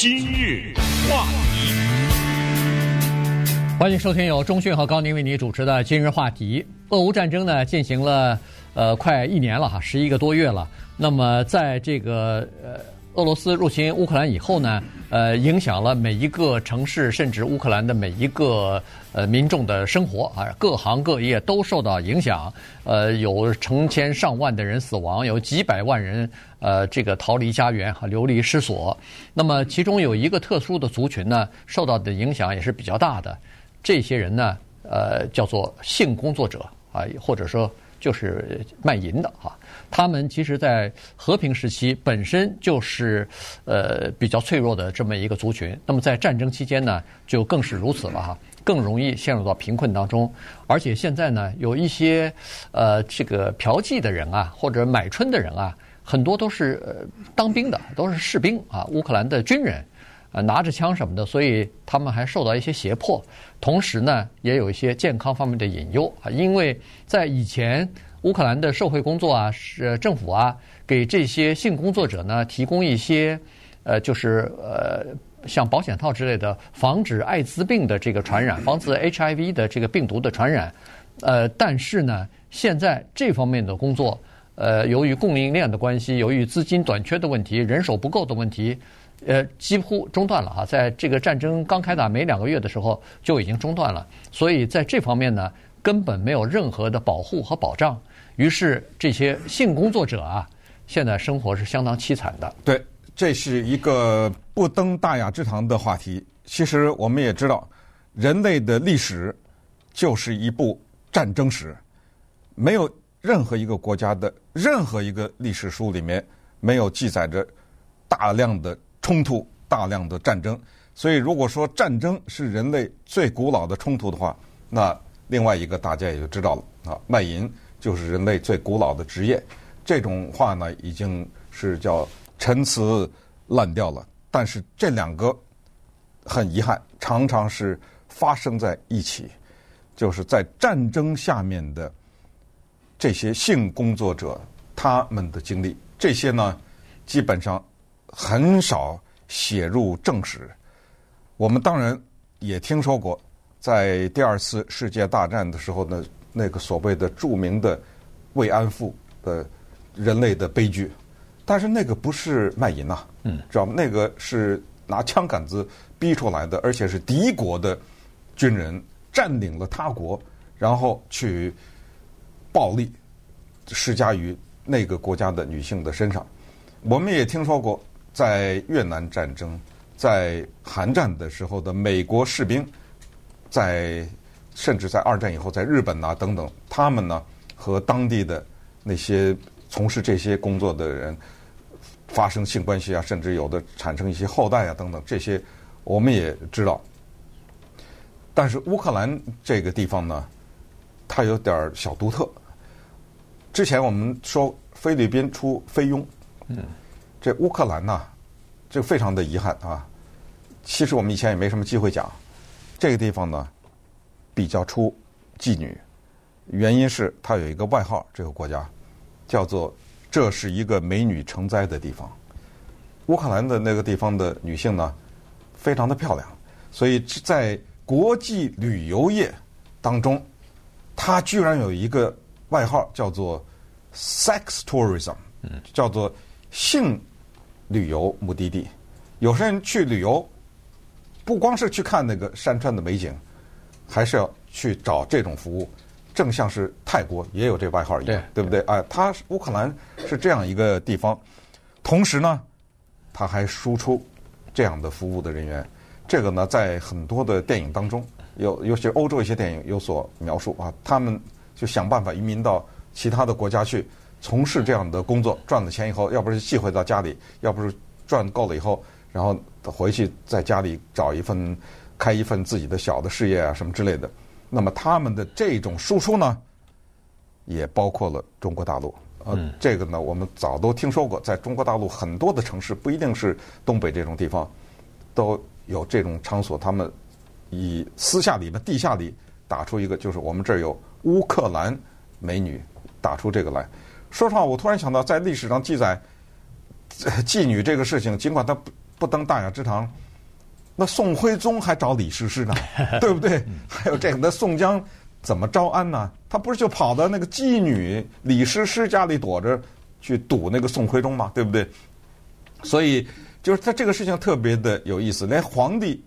今日话题，欢迎收听由钟讯和高宁为你主持的今日话题。俄乌战争呢进行了呃快一年了哈，十一个多月了。那么在这个呃。俄罗斯入侵乌克兰以后呢，呃，影响了每一个城市，甚至乌克兰的每一个呃民众的生活啊，各行各业都受到影响。呃，有成千上万的人死亡，有几百万人呃这个逃离家园和流离失所。那么其中有一个特殊的族群呢，受到的影响也是比较大的。这些人呢，呃，叫做性工作者啊，或者说。就是卖淫的哈，他们其实，在和平时期本身就是呃比较脆弱的这么一个族群。那么在战争期间呢，就更是如此了哈，更容易陷入到贫困当中。而且现在呢，有一些呃这个嫖妓的人啊，或者买春的人啊，很多都是呃当兵的，都是士兵啊，乌克兰的军人。呃，拿着枪什么的，所以他们还受到一些胁迫，同时呢，也有一些健康方面的隐忧啊。因为在以前，乌克兰的社会工作啊，是政府啊，给这些性工作者呢提供一些，呃，就是呃，像保险套之类的，防止艾滋病的这个传染，防止 HIV 的这个病毒的传染。呃，但是呢，现在这方面的工作，呃，由于供应链的关系，由于资金短缺的问题，人手不够的问题。呃，几乎中断了哈，在这个战争刚开打没两个月的时候就已经中断了，所以在这方面呢，根本没有任何的保护和保障。于是这些性工作者啊，现在生活是相当凄惨的。对，这是一个不登大雅之堂的话题。其实我们也知道，人类的历史就是一部战争史，没有任何一个国家的任何一个历史书里面没有记载着大量的。冲突大量的战争，所以如果说战争是人类最古老的冲突的话，那另外一个大家也就知道了啊，卖淫就是人类最古老的职业。这种话呢，已经是叫陈词滥调了。但是这两个很遗憾，常常是发生在一起，就是在战争下面的这些性工作者他们的经历，这些呢，基本上。很少写入正史。我们当然也听说过，在第二次世界大战的时候呢，那个所谓的著名的慰安妇的人类的悲剧。但是那个不是卖淫呐，嗯，知道吗？那个是拿枪杆子逼出来的，而且是敌国的军人占领了他国，然后去暴力施加于那个国家的女性的身上。我们也听说过。在越南战争、在韩战的时候的美国士兵，在甚至在二战以后，在日本啊等等，他们呢和当地的那些从事这些工作的人发生性关系啊，甚至有的产生一些后代啊等等，这些我们也知道。但是乌克兰这个地方呢，它有点小独特。之前我们说菲律宾出菲佣，嗯。这乌克兰呐，这非常的遗憾啊。其实我们以前也没什么机会讲，这个地方呢比较出妓女，原因是它有一个外号，这个国家叫做“这是一个美女成灾的地方”。乌克兰的那个地方的女性呢，非常的漂亮，所以在国际旅游业当中，它居然有一个外号叫做 “sex tourism”，叫做性。旅游目的地，有些人去旅游，不光是去看那个山川的美景，还是要去找这种服务。正像是泰国也有这外号一样，对，对不对？哎，它乌克兰是这样一个地方，同时呢，它还输出这样的服务的人员。这个呢，在很多的电影当中，有尤其欧洲一些电影有所描述啊，他们就想办法移民到其他的国家去。从事这样的工作，赚了钱以后，要不是寄回到家里，要不是赚够了以后，然后回去在家里找一份，开一份自己的小的事业啊，什么之类的。那么他们的这种输出呢，也包括了中国大陆。呃，这个呢，我们早都听说过，在中国大陆很多的城市，不一定是东北这种地方，都有这种场所。他们以私下里的地下里打出一个，就是我们这儿有乌克兰美女，打出这个来。说实话，我突然想到，在历史上记载 妓女这个事情，尽管它不登大雅之堂，那宋徽宗还找李师师呢，对不对？还有这个，那宋江怎么招安呢？他不是就跑到那个妓女李师师家里躲着去堵那个宋徽宗吗？对不对？所以就是他这个事情特别的有意思，连皇帝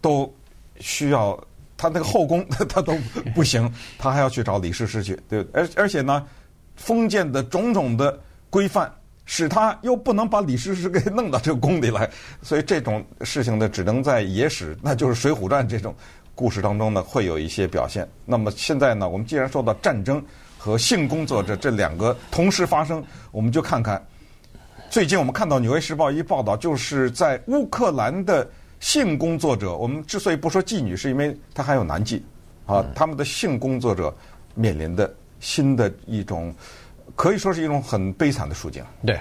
都需要他那个后宫 他都不行，他还要去找李师师去，对，而而且呢，封建的种种的规范。使他又不能把李师师给弄到这个宫里来，所以这种事情呢，只能在野史，那就是《水浒传》这种故事当中呢，会有一些表现。那么现在呢，我们既然说到战争和性工作者这两个同时发生，我们就看看最近我们看到《纽约时报》一报道，就是在乌克兰的性工作者，我们之所以不说妓女，是因为他还有男妓啊，他们的性工作者面临的新的一种。可以说是一种很悲惨的处境。对，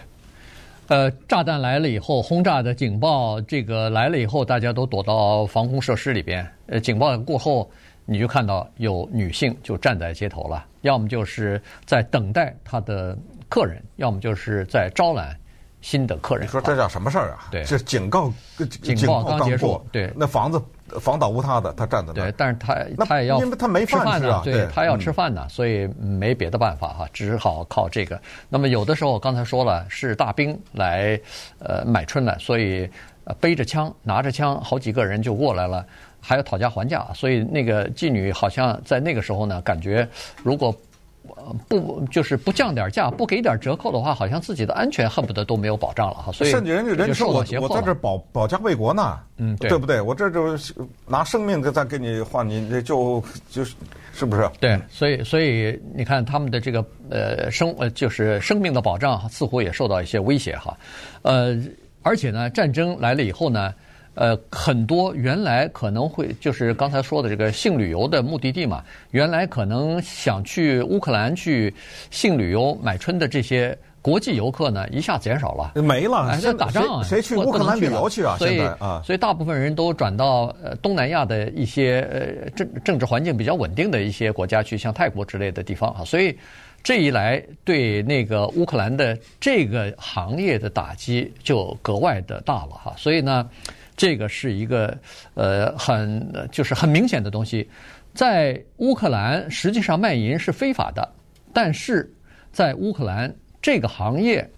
呃，炸弹来了以后，轰炸的警报这个来了以后，大家都躲到防空设施里边。呃，警报过后，你就看到有女性就站在街头了，要么就是在等待她的客人，要么就是在招揽新的客人。你说这叫什么事儿啊？对，这警告警报刚结束。对，那房子。房倒屋塌的，他站在那。对，但是他他也要，因为他没饭吃啊，对，他要吃饭呢，所以没别的办法哈，只好靠这个。那么有的时候，刚才说了是大兵来呃买春来，所以背着枪拿着枪，好几个人就过来了，还要讨价还价，所以那个妓女好像在那个时候呢，感觉如果。不，就是不降点价，不给点折扣的话，好像自己的安全恨不得都没有保障了哈。所以甚至人家人说我我在这保保家卫国呢，嗯，对，对不对？我这就拿生命在给你换你，这就就是是不是？对，所以所以你看他们的这个呃生呃就是生命的保障似乎也受到一些威胁哈，呃，而且呢，战争来了以后呢。呃，很多原来可能会就是刚才说的这个性旅游的目的地嘛，原来可能想去乌克兰去性旅游买春的这些国际游客呢，一下减少了，没了。哎，在打仗啊，谁去乌克兰旅游去啊？所以啊，所以大部分人都转到呃东南亚的一些呃政政治环境比较稳定的一些国家去，像泰国之类的地方啊。所以这一来，对那个乌克兰的这个行业的打击就格外的大了哈。所以呢。这个是一个呃很就是很明显的东西，在乌克兰实际上卖淫是非法的，但是在乌克兰这个行业，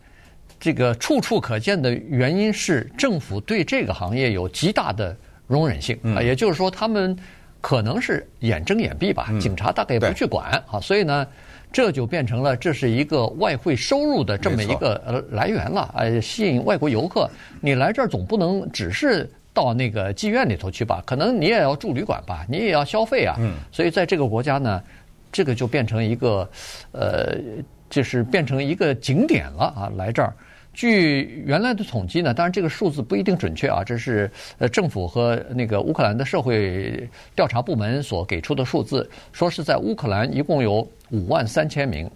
这个处处可见的原因是政府对这个行业有极大的容忍性啊，也就是说他们可能是眼睁眼闭吧，警察大概也不去管啊，所以呢。这就变成了这是一个外汇收入的这么一个呃来源了，呃，吸引外国游客。你来这儿总不能只是到那个妓院里头去吧？可能你也要住旅馆吧？你也要消费啊。嗯。所以在这个国家呢，这个就变成一个，呃，就是变成一个景点了啊，来这儿。据原来的统计呢，当然这个数字不一定准确啊，这是呃政府和那个乌克兰的社会调查部门所给出的数字，说是在乌克兰一共有五万三千名，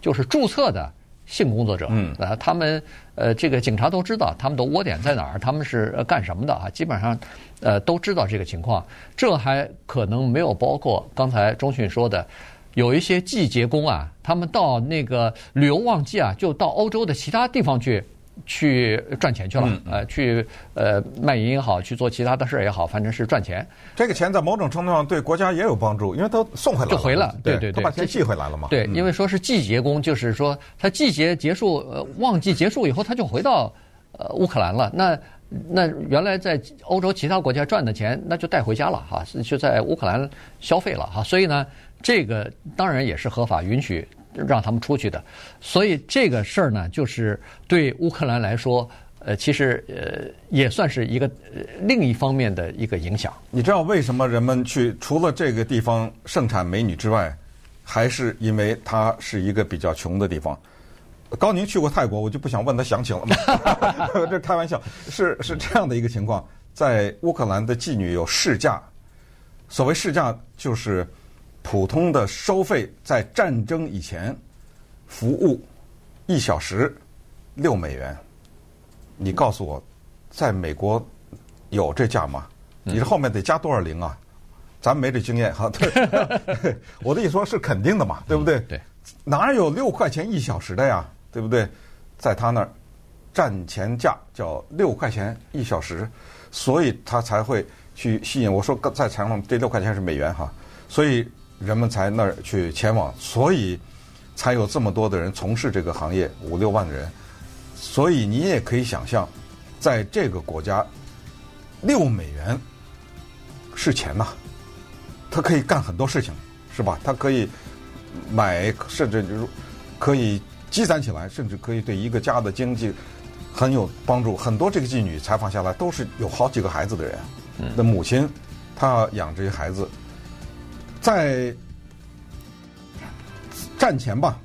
就是注册的性工作者。嗯，啊，他们呃这个警察都知道他们的窝点在哪儿，他们是干什么的啊？基本上呃都知道这个情况，这还可能没有包括刚才钟迅说的。有一些季节工啊，他们到那个旅游旺季啊，就到欧洲的其他地方去去赚钱去了，嗯、呃，去呃卖淫也好，去做其他的事儿也好，反正是赚钱。这个钱在某种程度上对国家也有帮助，因为他送回来了，就回了，对对对，他把钱寄回来了嘛。对，因为说是季节工，就是说他季节结束，呃，旺季结束以后，他就回到呃乌克兰了。那那原来在欧洲其他国家赚的钱，那就带回家了哈，就在乌克兰消费了哈。所以呢。这个当然也是合法允许让他们出去的，所以这个事儿呢，就是对乌克兰来说，呃，其实呃也算是一个呃另一方面的一个影响。你知道为什么人们去除了这个地方盛产美女之外，还是因为它是一个比较穷的地方？高宁去过泰国，我就不想问他详情了嘛，这开玩笑，是是这样的一个情况，在乌克兰的妓女有市价，所谓市价就是。普通的收费在战争以前，服务一小时六美元。你告诉我，在美国有这价吗？你这后面得加多少零啊？咱没这经验哈。对，我的意思说是肯定的嘛，对不对？对。哪有六块钱一小时的呀？对不对？在他那儿战前价叫六块钱一小时，所以他才会去吸引。我说在采访这六块钱是美元哈，所以人们才那儿去前往，所以才有这么多的人从事这个行业，五六万人。所以你也可以想象，在这个国家，六美元是钱呐，他可以干很多事情，是吧？他可以买，甚至就是可以积攒起来，甚至可以对一个家的经济。很有帮助，很多这个妓女采访下来都是有好几个孩子的人，那母亲她养这些孩子，在战前吧，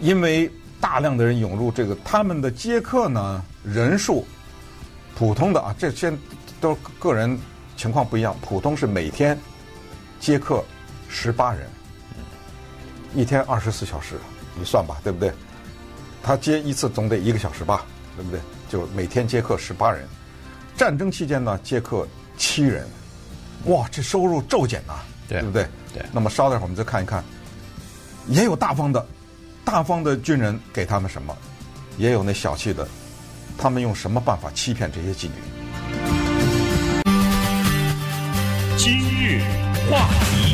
因为大量的人涌入这个，他们的接客呢人数，普通的啊，这些都个人情况不一样，普通是每天接客十八人，一天二十四小时，你算吧，对不对？他接一次总得一个小时吧，对不对？就每天接客十八人，战争期间呢接客七人，哇，这收入骤减呐，对不对？对。那么稍待会儿我们再看一看，也有大方的，大方的军人给他们什么，也有那小气的，他们用什么办法欺骗这些妓女？今日话题。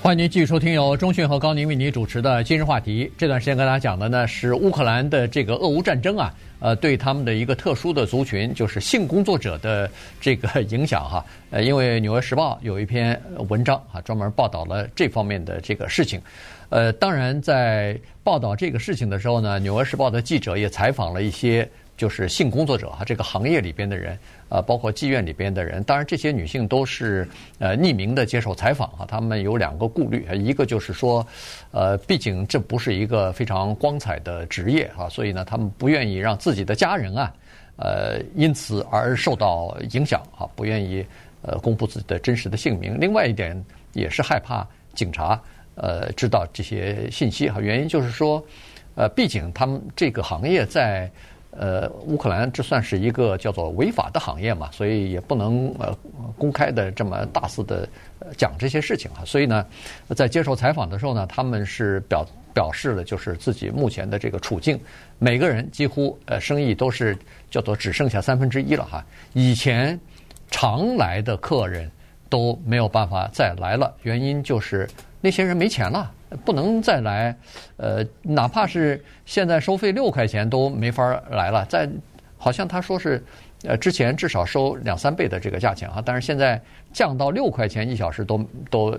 欢迎您继续收听由中讯和高宁为您主持的今日话题。这段时间跟大家讲的呢是乌克兰的这个俄乌战争啊，呃，对他们的一个特殊的族群，就是性工作者的这个影响哈。呃，因为《纽约时报》有一篇文章啊，专门报道了这方面的这个事情。呃，当然在报道这个事情的时候呢，《纽约时报》的记者也采访了一些。就是性工作者哈，这个行业里边的人，呃，包括妓院里边的人，当然这些女性都是呃匿名的接受采访哈。她们有两个顾虑，一个就是说，呃，毕竟这不是一个非常光彩的职业哈，所以呢，她们不愿意让自己的家人啊，呃，因此而受到影响哈，不愿意呃公布自己的真实的姓名。另外一点也是害怕警察呃知道这些信息哈，原因就是说，呃，毕竟他们这个行业在。呃，乌克兰这算是一个叫做违法的行业嘛，所以也不能呃公开的这么大肆的讲这些事情啊。所以呢，在接受采访的时候呢，他们是表表示了就是自己目前的这个处境，每个人几乎呃生意都是叫做只剩下三分之一了哈。以前常来的客人都没有办法再来了，原因就是那些人没钱了。不能再来，呃，哪怕是现在收费六块钱都没法来了。在好像他说是，呃，之前至少收两三倍的这个价钱啊，但是现在降到六块钱一小时都都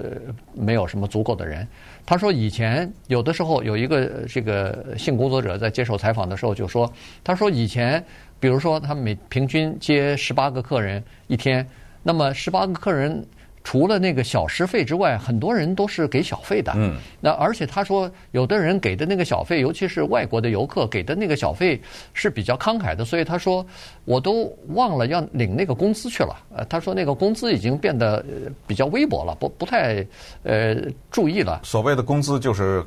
没有什么足够的人。他说以前有的时候有一个这个性工作者在接受采访的时候就说，他说以前比如说他每平均接十八个客人一天，那么十八个客人。除了那个小时费之外，很多人都是给小费的。嗯，那而且他说，有的人给的那个小费，尤其是外国的游客给的那个小费是比较慷慨的，所以他说我都忘了要领那个工资去了。呃，他说那个工资已经变得比较微薄了，不不太呃注意了。所谓的工资就是。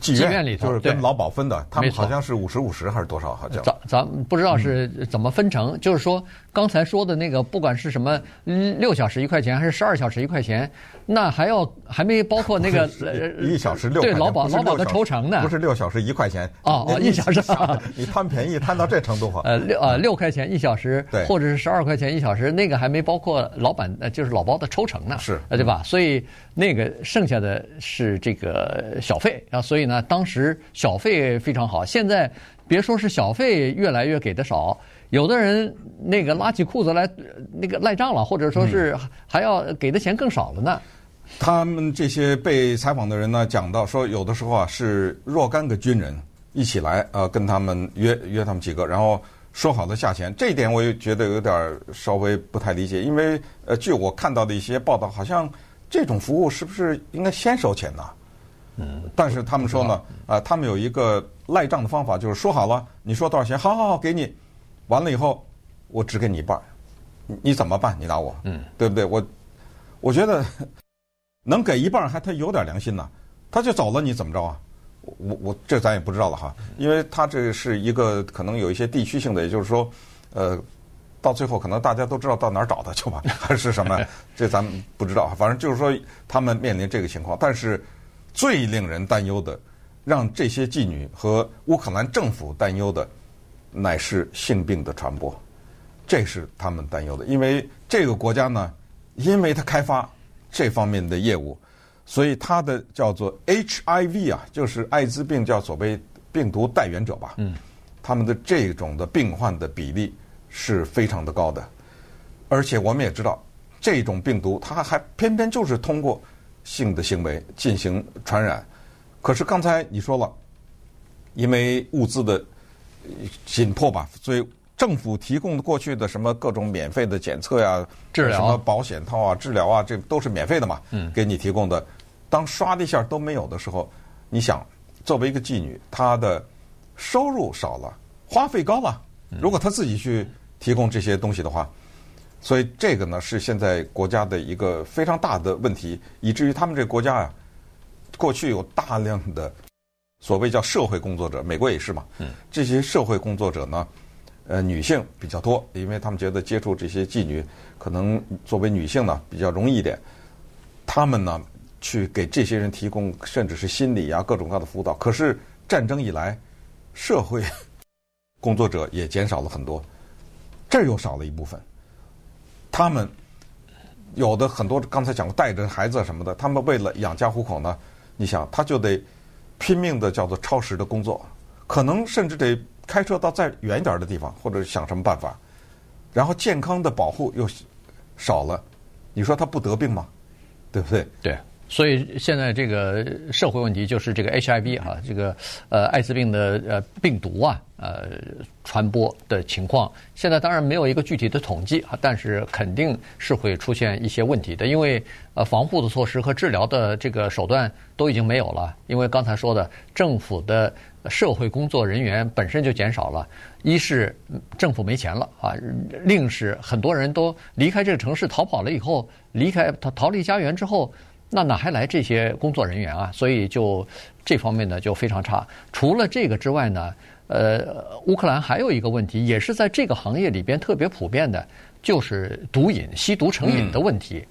妓院里头就是跟劳保分的，他们好像是五十五十还是多少？好像咱咱不知道是怎么分成。就是说刚才说的那个，不管是什么六小时一块钱还是十二小时一块钱，那还要还没包括那个 一小时六对劳保劳保的抽成呢？不是六小时一块钱哦哦，一小时 你贪便宜贪到这程度 哈？呃六呃六块钱一小时，对，或者是十二块钱一小时，那个还没包括老板呃就是老包的抽成呢，是对吧？所以那个剩下的是这个小费啊。所以呢，当时小费非常好。现在别说是小费越来越给的少，有的人那个拉起裤子来那个赖账了，或者说是还要给的钱更少了呢。他们这些被采访的人呢，讲到说，有的时候啊是若干个军人一起来，呃，跟他们约约他们几个，然后说好的价钱。这一点我也觉得有点稍微不太理解，因为呃，据我看到的一些报道，好像这种服务是不是应该先收钱呢？嗯，但是他们说呢，啊，他们有一个赖账的方法，就是说好了，你说多少钱，好好好，给你，完了以后，我只给你一半，你你怎么办？你打我，嗯，对不对？我我觉得 能给一半还他有点良心呢，他就走了，你怎么着啊？我我这咱也不知道了哈，因为他这是一个可能有一些地区性的，也就是说，呃，到最后可能大家都知道到哪儿找他去吧，还是什么？这咱们不知道，反正就是说他们面临这个情况，但是。最令人担忧的让这些妓女和乌克兰政府担忧的，乃是性病的传播，这是他们担忧的。因为这个国家呢，因为它开发这方面的业务，所以它的叫做 HIV 啊，就是艾滋病叫所谓病毒带源者吧。嗯，他们的这种的病患的比例是非常的高的，而且我们也知道，这种病毒它还偏偏就是通过性的行为进行传染。可是刚才你说了，因为物资的紧迫吧，所以政府提供的过去的什么各种免费的检测呀、治疗、什么保险套啊、治疗啊，这都是免费的嘛，嗯，给你提供的。当刷的一下都没有的时候，你想，作为一个妓女，她的收入少了，花费高了。如果她自己去提供这些东西的话，所以这个呢是现在国家的一个非常大的问题，以至于他们这个国家啊。过去有大量的所谓叫社会工作者，美国也是嘛。嗯，这些社会工作者呢，呃，女性比较多，因为他们觉得接触这些妓女，可能作为女性呢比较容易一点。他们呢去给这些人提供甚至是心理啊各种各样的辅导。可是战争以来，社会工作者也减少了很多，这儿又少了一部分。他们有的很多刚才讲过带着孩子什么的，他们为了养家糊口呢。你想，他就得拼命的叫做超时的工作，可能甚至得开车到再远一点的地方，或者想什么办法，然后健康的保护又少了，你说他不得病吗？对不对？对。所以现在这个社会问题就是这个 HIV 哈，这个呃艾滋病的呃病毒啊，呃传播的情况，现在当然没有一个具体的统计啊，但是肯定是会出现一些问题的，因为呃防护的措施和治疗的这个手段都已经没有了，因为刚才说的政府的社会工作人员本身就减少了，一是政府没钱了啊，另是很多人都离开这个城市逃跑了以后，离开逃逃离家园之后。那哪还来这些工作人员啊？所以就这方面呢就非常差。除了这个之外呢，呃，乌克兰还有一个问题，也是在这个行业里边特别普遍的，就是毒瘾、吸毒成瘾的问题。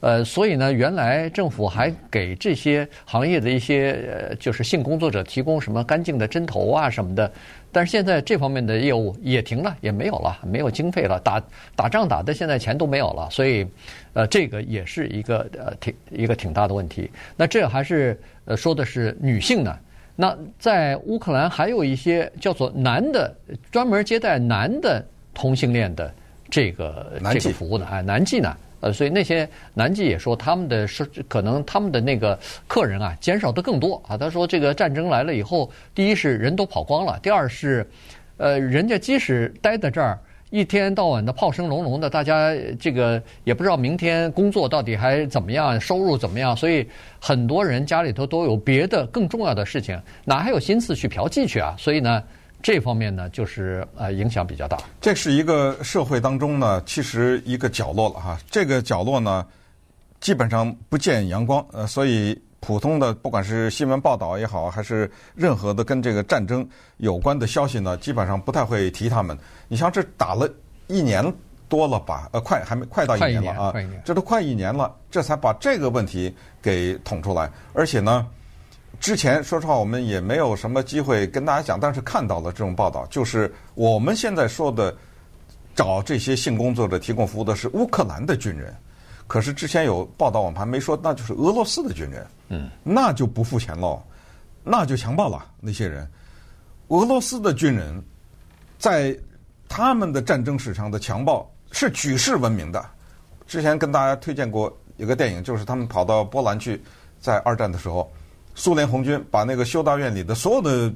呃，所以呢，原来政府还给这些行业的一些呃，就是性工作者提供什么干净的针头啊什么的。但是现在这方面的业务也停了，也没有了，没有经费了，打打仗打的现在钱都没有了，所以，呃，这个也是一个呃挺一个挺大的问题。那这还是呃说的是女性呢。那在乌克兰还有一些叫做男的，专门接待男的同性恋的这个这个服务的，哎，男妓呢。呃，所以那些男妓也说，他们的是可能他们的那个客人啊，减少的更多啊。他说，这个战争来了以后，第一是人都跑光了，第二是，呃，人家即使待在这儿，一天到晚的炮声隆隆的，大家这个也不知道明天工作到底还怎么样，收入怎么样，所以很多人家里头都有别的更重要的事情，哪还有心思去嫖妓去啊？所以呢。这方面呢，就是呃影响比较大。这是一个社会当中呢，其实一个角落了哈。这个角落呢，基本上不见阳光，呃，所以普通的不管是新闻报道也好，还是任何的跟这个战争有关的消息呢，基本上不太会提他们。你像这打了一年多了吧，呃，快还没快到一年了啊，这都快一年了，这才把这个问题给捅出来，而且呢。之前说实话，我们也没有什么机会跟大家讲，但是看到了这种报道，就是我们现在说的找这些性工作者提供服务的是乌克兰的军人，可是之前有报道我们还没说，那就是俄罗斯的军人，嗯，那就不付钱喽，那就强暴了那些人。俄罗斯的军人在他们的战争史上的强暴是举世闻名的。之前跟大家推荐过一个电影，就是他们跑到波兰去，在二战的时候。苏联红军把那个修道院里的所有的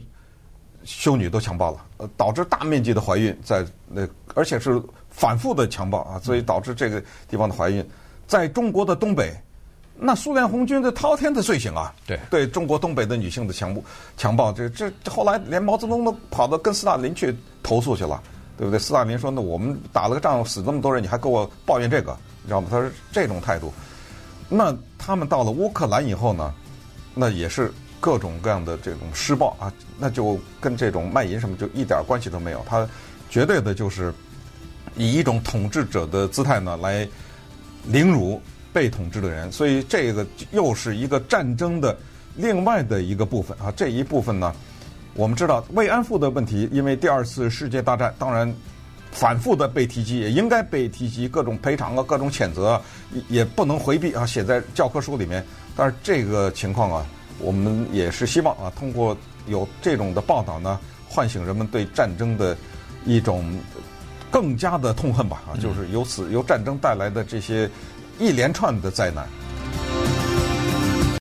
修女都强暴了，呃，导致大面积的怀孕，在那而且是反复的强暴啊，所以导致这个地方的怀孕。在中国的东北，那苏联红军的滔天的罪行啊，对对中国东北的女性的强暴强暴，这这后来连毛泽东都跑到跟斯大林去投诉去了，对不对？斯大林说：“那我们打了个仗，死这么多人，你还给我抱怨这个，你知道吗？”他是这种态度。那他们到了乌克兰以后呢？那也是各种各样的这种施暴啊，那就跟这种卖淫什么就一点关系都没有。他绝对的就是以一种统治者的姿态呢来凌辱被统治的人，所以这个又是一个战争的另外的一个部分啊，这一部分呢，我们知道慰安妇的问题，因为第二次世界大战，当然反复的被提及，也应该被提及，各种赔偿啊，各种谴责啊，也不能回避啊，写在教科书里面。但是这个情况啊，我们也是希望啊，通过有这种的报道呢，唤醒人们对战争的一种更加的痛恨吧啊，就是由此由战争带来的这些一连串的灾难。